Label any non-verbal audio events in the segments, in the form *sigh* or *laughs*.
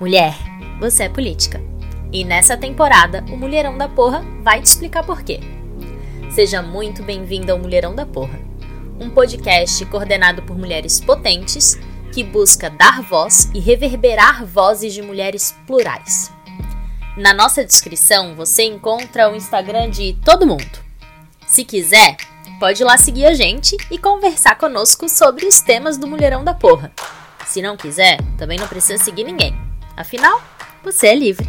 Mulher, você é política. E nessa temporada, o Mulherão da Porra vai te explicar por quê. Seja muito bem-vindo ao Mulherão da Porra, um podcast coordenado por mulheres potentes que busca dar voz e reverberar vozes de mulheres plurais. Na nossa descrição você encontra o Instagram de todo mundo. Se quiser, pode ir lá seguir a gente e conversar conosco sobre os temas do Mulherão da Porra. Se não quiser, também não precisa seguir ninguém. Afinal, você é livre.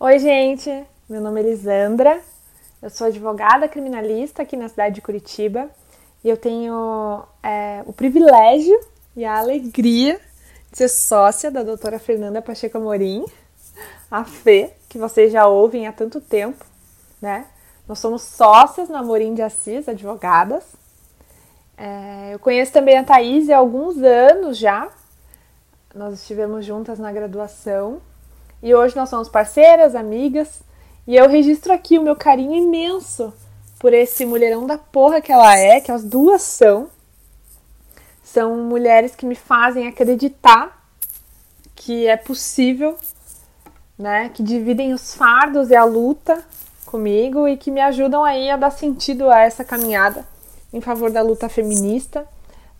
Oi, gente. Meu nome é Elisandra. Eu sou advogada criminalista aqui na cidade de Curitiba e eu tenho é, o privilégio e a alegria de ser sócia da doutora Fernanda Pacheco Amorim, a Fê, que vocês já ouvem há tanto tempo, né? Nós somos sócias na Amorim de Assis, advogadas, é, eu conheço também a Thaís há alguns anos já. Nós estivemos juntas na graduação e hoje nós somos parceiras, amigas. E eu registro aqui o meu carinho imenso por esse mulherão da porra que ela é, que as duas são. São mulheres que me fazem acreditar que é possível, né? Que dividem os fardos e a luta comigo e que me ajudam aí a dar sentido a essa caminhada em favor da luta feminista,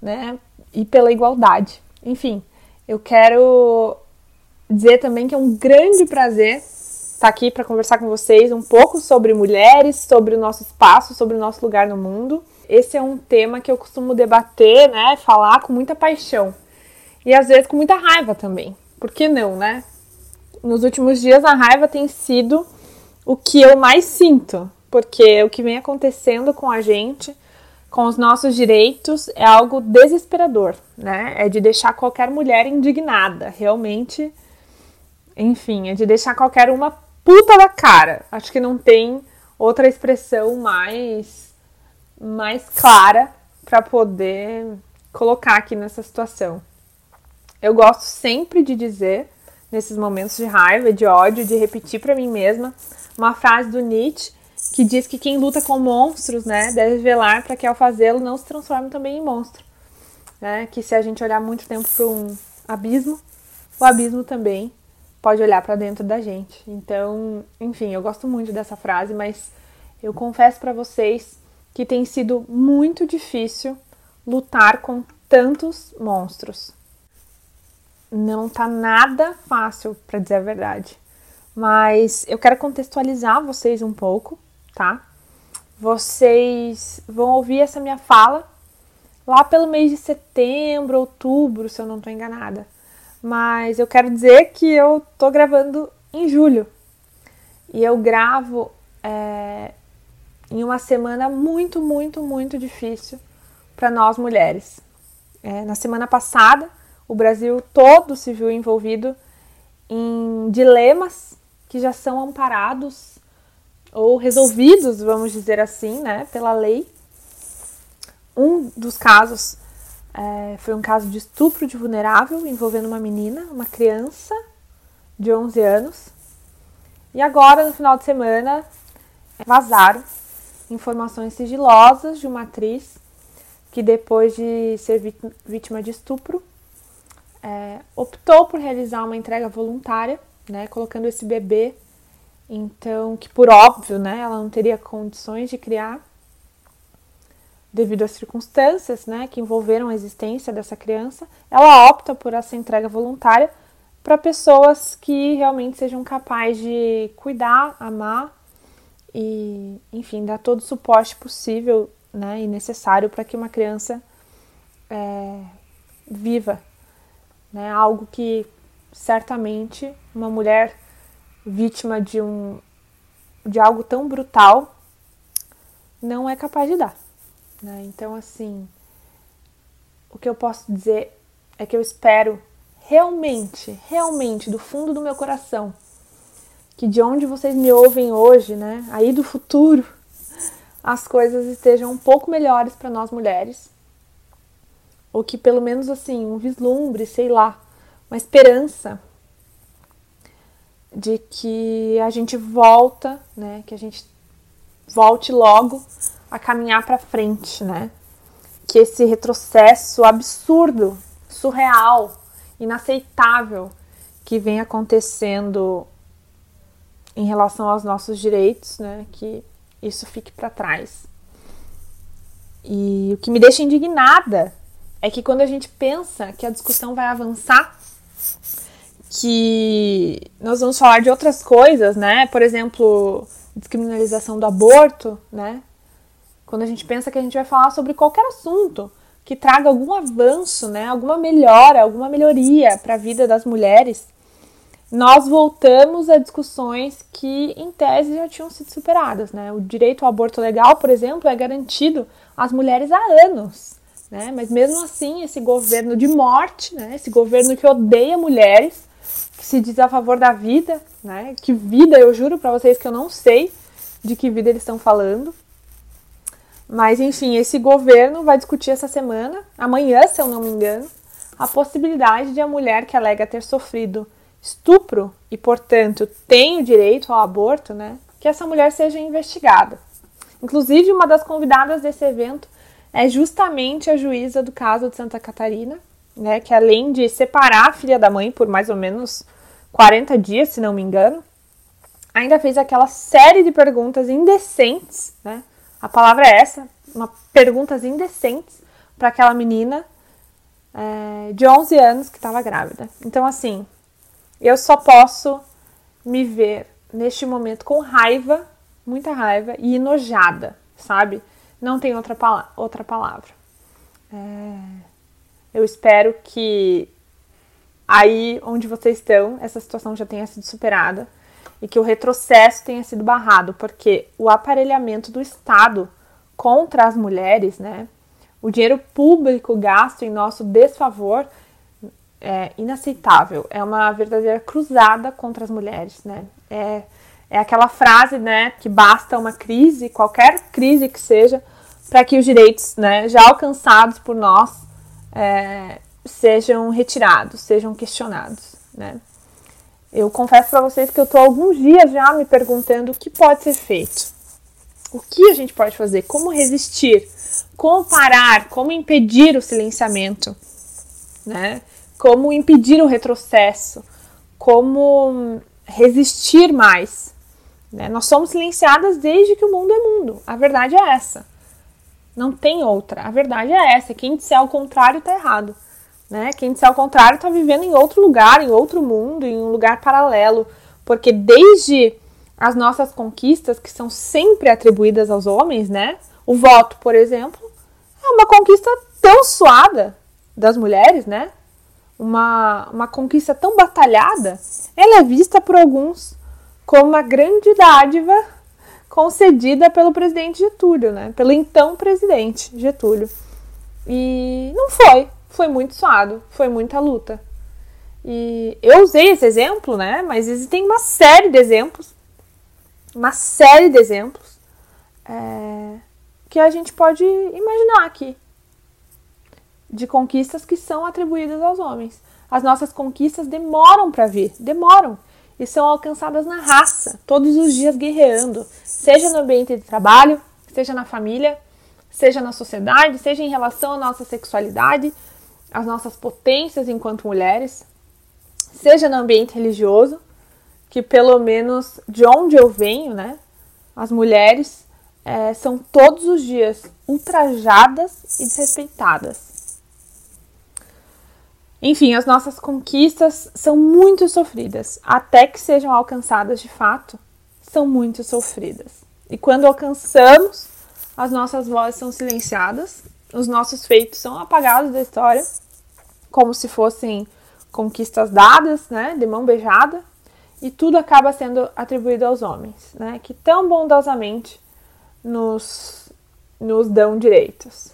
né, e pela igualdade. Enfim, eu quero dizer também que é um grande prazer estar aqui para conversar com vocês um pouco sobre mulheres, sobre o nosso espaço, sobre o nosso lugar no mundo. Esse é um tema que eu costumo debater, né, falar com muita paixão e às vezes com muita raiva também. Por que não, né? Nos últimos dias a raiva tem sido o que eu mais sinto, porque o que vem acontecendo com a gente com os nossos direitos é algo desesperador, né? É de deixar qualquer mulher indignada, realmente. Enfim, é de deixar qualquer uma puta da cara. Acho que não tem outra expressão mais mais clara para poder colocar aqui nessa situação. Eu gosto sempre de dizer nesses momentos de raiva, de ódio, de repetir para mim mesma uma frase do Nietzsche que diz que quem luta com monstros, né, deve velar para que ao fazê-lo não se transforme também em monstro. Né? Que se a gente olhar muito tempo para um abismo, o abismo também pode olhar para dentro da gente. Então, enfim, eu gosto muito dessa frase, mas eu confesso para vocês que tem sido muito difícil lutar com tantos monstros. Não tá nada fácil, para dizer a verdade. Mas eu quero contextualizar vocês um pouco tá? Vocês vão ouvir essa minha fala lá pelo mês de setembro, outubro, se eu não estou enganada. Mas eu quero dizer que eu tô gravando em julho. E eu gravo é, em uma semana muito, muito, muito difícil para nós mulheres. É, na semana passada, o Brasil todo se viu envolvido em dilemas que já são amparados ou resolvidos, vamos dizer assim, né, pela lei. Um dos casos é, foi um caso de estupro de vulnerável envolvendo uma menina, uma criança de 11 anos. E agora, no final de semana, vazaram informações sigilosas de uma atriz que, depois de ser vítima de estupro, é, optou por realizar uma entrega voluntária, né, colocando esse bebê então, que por óbvio, né, ela não teria condições de criar devido às circunstâncias, né, que envolveram a existência dessa criança, ela opta por essa entrega voluntária para pessoas que realmente sejam capazes de cuidar, amar e, enfim, dar todo o suporte possível, né, e necessário para que uma criança é, viva, né, algo que certamente uma mulher vítima de um de algo tão brutal não é capaz de dar. Né? Então, assim, o que eu posso dizer é que eu espero realmente, realmente, do fundo do meu coração, que de onde vocês me ouvem hoje, né, aí do futuro, as coisas estejam um pouco melhores para nós mulheres. Ou que pelo menos assim, um vislumbre, sei lá, uma esperança de que a gente volta, né? Que a gente volte logo a caminhar para frente, né? que esse retrocesso absurdo, surreal, inaceitável que vem acontecendo em relação aos nossos direitos, né, que isso fique para trás. E o que me deixa indignada é que quando a gente pensa que a discussão vai avançar, que nós vamos falar de outras coisas, né? Por exemplo, descriminalização do aborto, né? Quando a gente pensa que a gente vai falar sobre qualquer assunto que traga algum avanço, né? Alguma melhora, alguma melhoria para a vida das mulheres, nós voltamos a discussões que, em tese, já tinham sido superadas. Né? O direito ao aborto legal, por exemplo, é garantido às mulheres há anos. Né? Mas mesmo assim, esse governo de morte, né? esse governo que odeia mulheres, se diz a favor da vida, né? que vida, eu juro para vocês que eu não sei de que vida eles estão falando. Mas enfim, esse governo vai discutir essa semana, amanhã, se eu não me engano, a possibilidade de a mulher que alega ter sofrido estupro e, portanto, tem o direito ao aborto, né, que essa mulher seja investigada. Inclusive, uma das convidadas desse evento é justamente a juíza do caso de Santa Catarina, né, que além de separar a filha da mãe por mais ou menos 40 dias, se não me engano, ainda fez aquela série de perguntas indecentes, né? A palavra é essa, uma perguntas indecentes para aquela menina é, de 11 anos que estava grávida. Então, assim, eu só posso me ver neste momento com raiva, muita raiva e enojada, sabe? Não tem outra, pala outra palavra. É... Eu espero que aí onde vocês estão, essa situação já tenha sido superada e que o retrocesso tenha sido barrado, porque o aparelhamento do Estado contra as mulheres, né? O dinheiro público gasto em nosso desfavor é inaceitável. É uma verdadeira cruzada contra as mulheres, né? É, é aquela frase, né, que basta uma crise, qualquer crise que seja, para que os direitos, né, já alcançados por nós é, sejam retirados, sejam questionados, né? Eu confesso para vocês que eu estou alguns dias já me perguntando o que pode ser feito. O que a gente pode fazer? Como resistir? Como parar? Como impedir o silenciamento? Né? como impedir o retrocesso, como resistir mais. Né? Nós somos silenciadas desde que o mundo é mundo. A verdade é essa. Não tem outra. A verdade é essa. Quem disser ao contrário está errado. Né? Quem disser ao contrário está vivendo em outro lugar, em outro mundo, em um lugar paralelo. Porque desde as nossas conquistas, que são sempre atribuídas aos homens, né? O voto, por exemplo, é uma conquista tão suada das mulheres, né? uma, uma conquista tão batalhada, ela é vista por alguns como uma grande dádiva concedida pelo presidente Getúlio, né? Pelo então presidente Getúlio. E não foi, foi muito suado, foi muita luta. E eu usei esse exemplo, né? Mas existem uma série de exemplos, uma série de exemplos é, que a gente pode imaginar aqui de conquistas que são atribuídas aos homens. As nossas conquistas demoram para vir, demoram. E são alcançadas na raça, todos os dias guerreando, seja no ambiente de trabalho, seja na família, seja na sociedade, seja em relação à nossa sexualidade, às nossas potências enquanto mulheres, seja no ambiente religioso, que pelo menos de onde eu venho, né, as mulheres é, são todos os dias ultrajadas e desrespeitadas. Enfim, as nossas conquistas são muito sofridas, até que sejam alcançadas de fato, são muito sofridas. E quando alcançamos, as nossas vozes são silenciadas, os nossos feitos são apagados da história, como se fossem conquistas dadas, né, de mão beijada, e tudo acaba sendo atribuído aos homens, né, que tão bondosamente nos, nos dão direitos.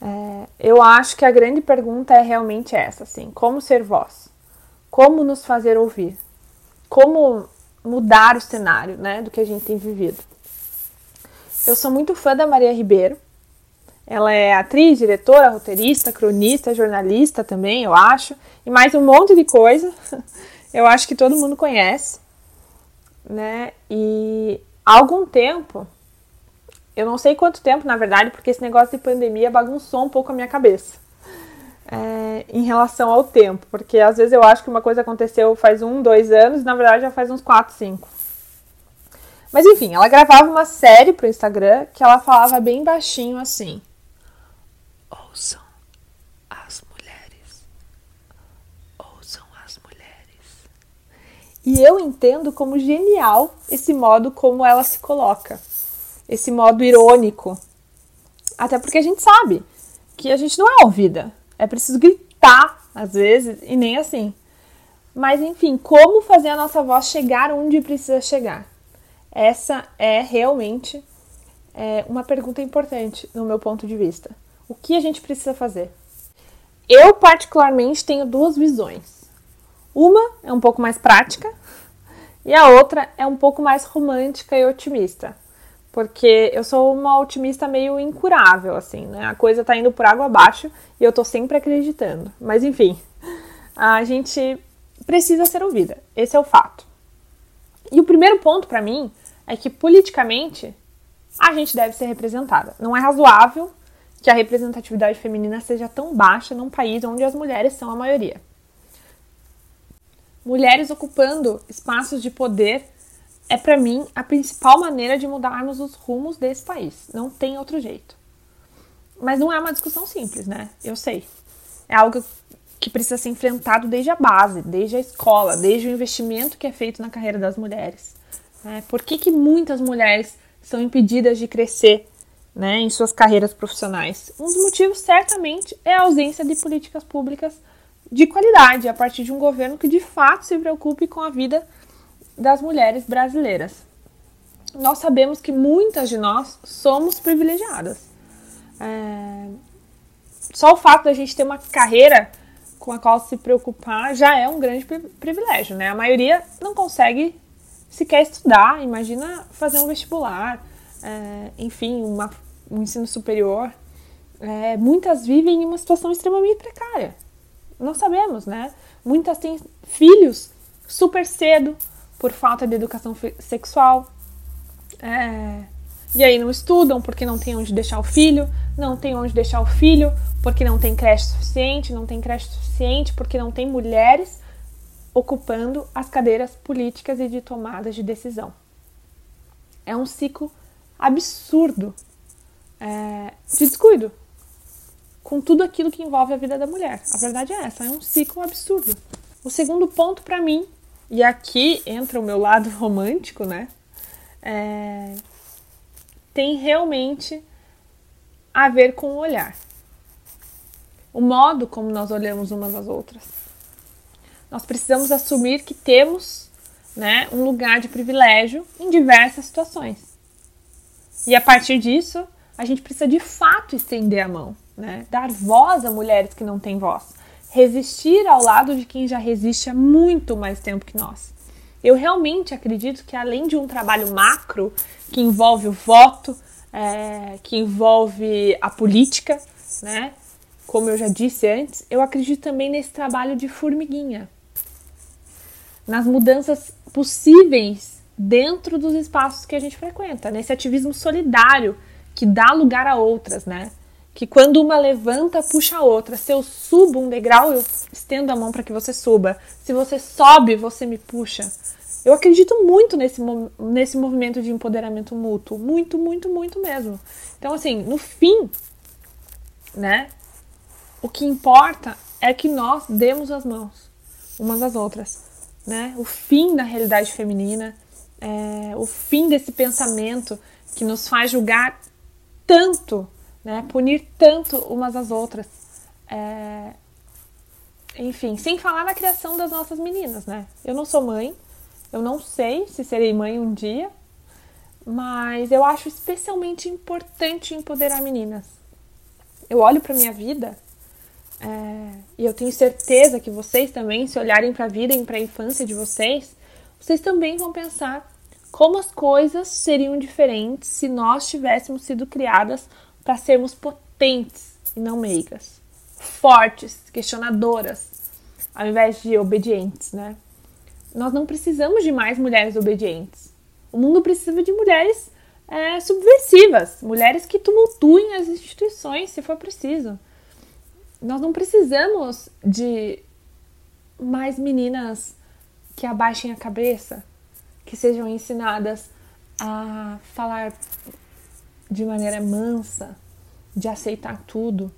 É, eu acho que a grande pergunta é realmente essa, assim, como ser voz? Como nos fazer ouvir? Como mudar o cenário, né, do que a gente tem vivido? Eu sou muito fã da Maria Ribeiro. Ela é atriz, diretora, roteirista, cronista, jornalista também, eu acho, e mais um monte de coisa. *laughs* Eu acho que todo mundo conhece, né? E há algum tempo eu não sei quanto tempo, na verdade, porque esse negócio de pandemia bagunçou um pouco a minha cabeça. É, em relação ao tempo, porque às vezes eu acho que uma coisa aconteceu faz um, dois anos, e na verdade já faz uns quatro, cinco. Mas enfim, ela gravava uma série pro Instagram que ela falava bem baixinho assim: Ouçam as mulheres. Ouçam as mulheres. E eu entendo como genial esse modo como ela se coloca. Esse modo irônico. Até porque a gente sabe que a gente não é ouvida. É preciso gritar, às vezes, e nem assim. Mas enfim, como fazer a nossa voz chegar onde precisa chegar? Essa é realmente é, uma pergunta importante no meu ponto de vista. O que a gente precisa fazer? Eu, particularmente, tenho duas visões. Uma é um pouco mais prática e a outra é um pouco mais romântica e otimista. Porque eu sou uma otimista meio incurável, assim, né? A coisa tá indo por água abaixo e eu tô sempre acreditando. Mas enfim, a gente precisa ser ouvida. Esse é o fato. E o primeiro ponto para mim é que politicamente a gente deve ser representada. Não é razoável que a representatividade feminina seja tão baixa num país onde as mulheres são a maioria. Mulheres ocupando espaços de poder é para mim a principal maneira de mudarmos os rumos desse país. Não tem outro jeito. Mas não é uma discussão simples, né? Eu sei. É algo que precisa ser enfrentado desde a base, desde a escola, desde o investimento que é feito na carreira das mulheres. Né? Por que, que muitas mulheres são impedidas de crescer né, em suas carreiras profissionais? Um dos motivos, certamente, é a ausência de políticas públicas de qualidade a partir de um governo que de fato se preocupe com a vida das mulheres brasileiras. Nós sabemos que muitas de nós somos privilegiadas. É... Só o fato da gente ter uma carreira com a qual se preocupar já é um grande privilégio, né? A maioria não consegue sequer estudar, imagina fazer um vestibular, é, enfim, uma, um ensino superior. É, muitas vivem em uma situação extremamente precária. Nós sabemos, né? Muitas têm filhos super cedo por falta de educação sexual. É, e aí não estudam porque não tem onde deixar o filho, não tem onde deixar o filho porque não tem creche suficiente, não tem creche suficiente porque não tem mulheres ocupando as cadeiras políticas e de tomadas de decisão. É um ciclo absurdo é, de descuido com tudo aquilo que envolve a vida da mulher. A verdade é essa, é um ciclo absurdo. O segundo ponto para mim, e aqui entra o meu lado *laughs* romântico, né? É, tem realmente a ver com o olhar. O modo como nós olhamos umas às outras nós precisamos assumir que temos né, um lugar de privilégio em diversas situações. E a partir disso, a gente precisa de fato estender a mão, né? dar voz a mulheres que não têm voz, resistir ao lado de quem já resiste há muito mais tempo que nós. Eu realmente acredito que além de um trabalho macro que envolve o voto, é, que envolve a política, né? Como eu já disse antes, eu acredito também nesse trabalho de formiguinha, nas mudanças possíveis dentro dos espaços que a gente frequenta, nesse ativismo solidário que dá lugar a outras, né? Que quando uma levanta, puxa a outra. Se eu subo um degrau, eu estendo a mão para que você suba. Se você sobe, você me puxa. Eu acredito muito nesse, nesse movimento de empoderamento mútuo. Muito, muito, muito mesmo. Então, assim, no fim, né? O que importa é que nós demos as mãos umas às outras né? O fim da realidade feminina, é, o fim desse pensamento que nos faz julgar tanto, né? Punir tanto umas às outras. É, enfim, sem falar na criação das nossas meninas, né? Eu não sou mãe, eu não sei se serei mãe um dia, mas eu acho especialmente importante empoderar meninas. Eu olho para minha vida é, e eu tenho certeza que vocês também, se olharem para a vida e para a infância de vocês, vocês também vão pensar como as coisas seriam diferentes se nós tivéssemos sido criadas para sermos potentes e não meigas, fortes, questionadoras, ao invés de obedientes, né? Nós não precisamos de mais mulheres obedientes. O mundo precisa de mulheres é, subversivas, mulheres que tumultuem as instituições se for preciso. Nós não precisamos de mais meninas que abaixem a cabeça, que sejam ensinadas a falar de maneira mansa, de aceitar tudo.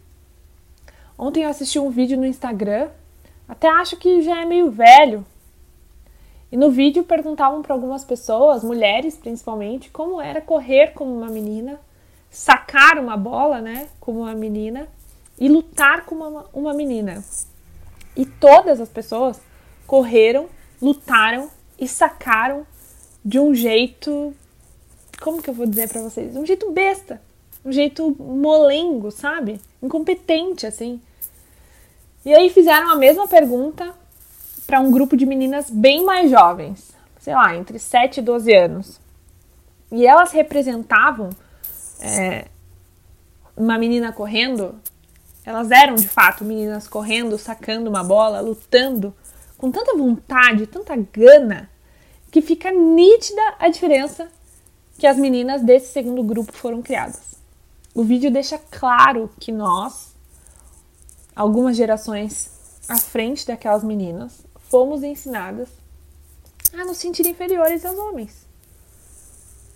Ontem eu assisti um vídeo no Instagram, até acho que já é meio velho. E no vídeo perguntavam para algumas pessoas, mulheres principalmente, como era correr como uma menina, sacar uma bola, né, como uma menina e lutar como uma, uma menina. E todas as pessoas correram, lutaram e sacaram de um jeito como que eu vou dizer para vocês? Um jeito besta, um jeito molengo, sabe? Incompetente, assim. E aí fizeram a mesma pergunta para um grupo de meninas bem mais jovens, sei lá, entre 7 e 12 anos. E elas representavam é, uma menina correndo, elas eram de fato meninas correndo, sacando uma bola, lutando, com tanta vontade, tanta gana, que fica nítida a diferença que as meninas desse segundo grupo foram criadas. O vídeo deixa claro que nós, algumas gerações à frente daquelas meninas, fomos ensinadas a nos sentir inferiores aos homens.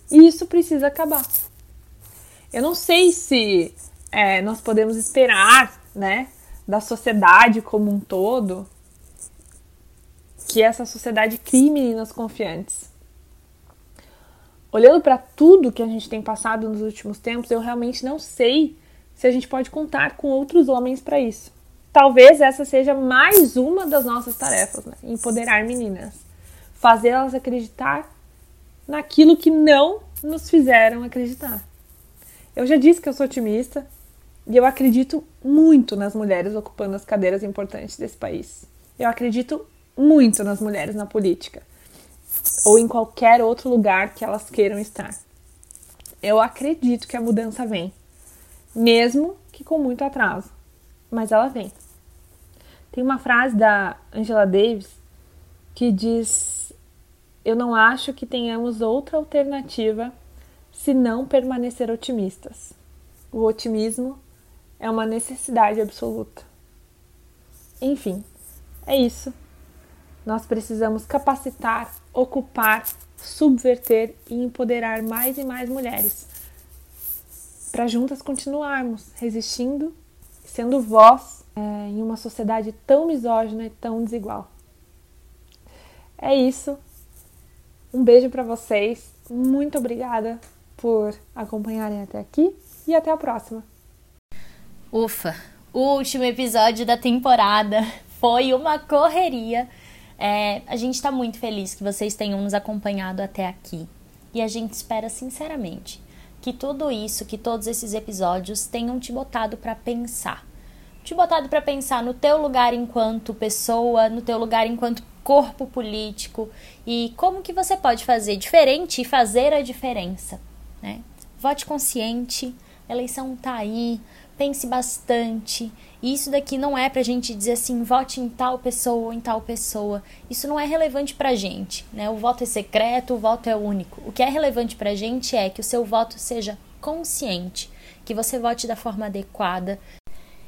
E isso precisa acabar. Eu não sei se é, nós podemos esperar, né, da sociedade como um todo, que essa sociedade crie meninas confiantes olhando para tudo que a gente tem passado nos últimos tempos, eu realmente não sei se a gente pode contar com outros homens para isso. Talvez essa seja mais uma das nossas tarefas, né? empoderar meninas, fazê-las acreditar naquilo que não nos fizeram acreditar. Eu já disse que eu sou otimista e eu acredito muito nas mulheres ocupando as cadeiras importantes desse país. Eu acredito muito nas mulheres na política ou em qualquer outro lugar que elas queiram estar. Eu acredito que a mudança vem, mesmo que com muito atraso, mas ela vem. Tem uma frase da Angela Davis que diz: Eu não acho que tenhamos outra alternativa se não permanecer otimistas. O otimismo é uma necessidade absoluta. Enfim, é isso. Nós precisamos capacitar ocupar, subverter e empoderar mais e mais mulheres. Para juntas continuarmos resistindo, sendo voz é, em uma sociedade tão misógina e tão desigual. É isso. Um beijo para vocês. Muito obrigada por acompanharem até aqui e até a próxima. Ufa, o último episódio da temporada *laughs* foi uma correria é, a gente está muito feliz que vocês tenham nos acompanhado até aqui. E a gente espera sinceramente que tudo isso, que todos esses episódios tenham te botado para pensar. Te botado para pensar no teu lugar enquanto pessoa, no teu lugar enquanto corpo político e como que você pode fazer diferente e fazer a diferença, né? Vote consciente, eleição tá aí, pense bastante. Isso daqui não é pra gente dizer assim, vote em tal pessoa ou em tal pessoa. Isso não é relevante pra gente, né? O voto é secreto, o voto é único. O que é relevante pra gente é que o seu voto seja consciente, que você vote da forma adequada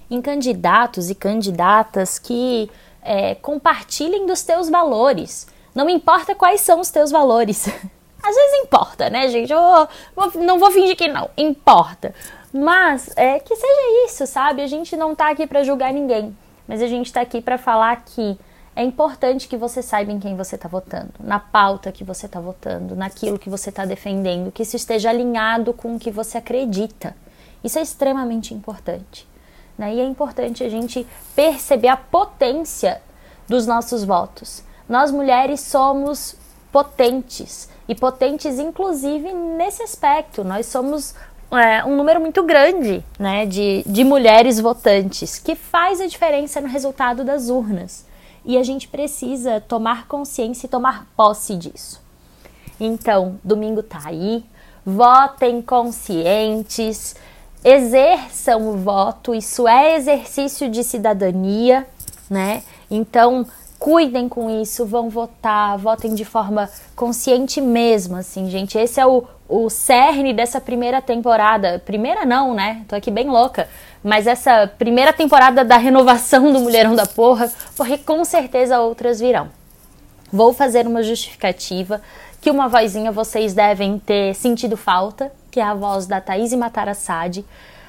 em candidatos e candidatas que é, compartilhem dos teus valores. Não importa quais são os teus valores. *laughs* Às vezes importa, né, gente? Eu vou, não vou fingir que não. Importa. Mas é que seja isso, sabe? A gente não tá aqui para julgar ninguém, mas a gente tá aqui para falar que é importante que você saiba em quem você está votando, na pauta que você está votando, naquilo que você está defendendo, que isso esteja alinhado com o que você acredita. Isso é extremamente importante. Né? E é importante a gente perceber a potência dos nossos votos. Nós mulheres somos potentes e potentes inclusive nesse aspecto. Nós somos é, um número muito grande né, de, de mulheres votantes, que faz a diferença no resultado das urnas. E a gente precisa tomar consciência e tomar posse disso. Então, domingo tá aí, votem conscientes, exerçam o voto, isso é exercício de cidadania, né? Então, cuidem com isso, vão votar, votem de forma consciente mesmo, assim, gente. Esse é o, o cerne dessa primeira temporada. Primeira não, né? Tô aqui bem louca. Mas essa primeira temporada da renovação do Mulherão da Porra, porque com certeza outras virão. Vou fazer uma justificativa que uma vozinha vocês devem ter sentido falta, que é a voz da Thaís Matarassade.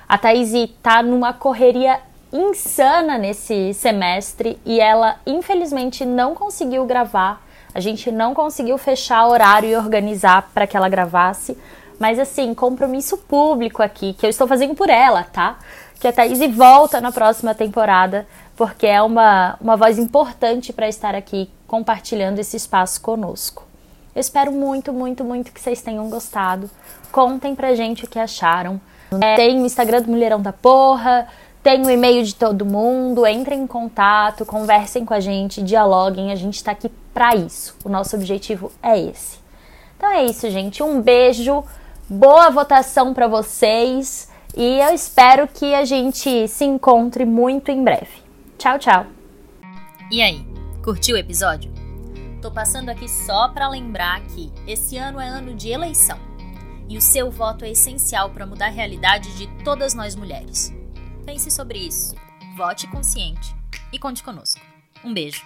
A Thaís tá numa correria insana nesse semestre e ela infelizmente não conseguiu gravar a gente não conseguiu fechar horário e organizar para que ela gravasse, mas assim, compromisso público aqui, que eu estou fazendo por ela, tá? Que a Thaís volta na próxima temporada, porque é uma, uma voz importante para estar aqui compartilhando esse espaço conosco. Eu espero muito, muito, muito que vocês tenham gostado. Contem pra gente o que acharam. É, tem o Instagram do Mulherão da Porra, tem o e-mail de todo mundo, entrem em contato, conversem com a gente, dialoguem, a gente está aqui para isso. O nosso objetivo é esse. Então é isso, gente. Um beijo, boa votação para vocês e eu espero que a gente se encontre muito em breve. Tchau, tchau. E aí, curtiu o episódio? Tô passando aqui só para lembrar que esse ano é ano de eleição e o seu voto é essencial para mudar a realidade de todas nós mulheres. Pense sobre isso, vote consciente e conte conosco. Um beijo.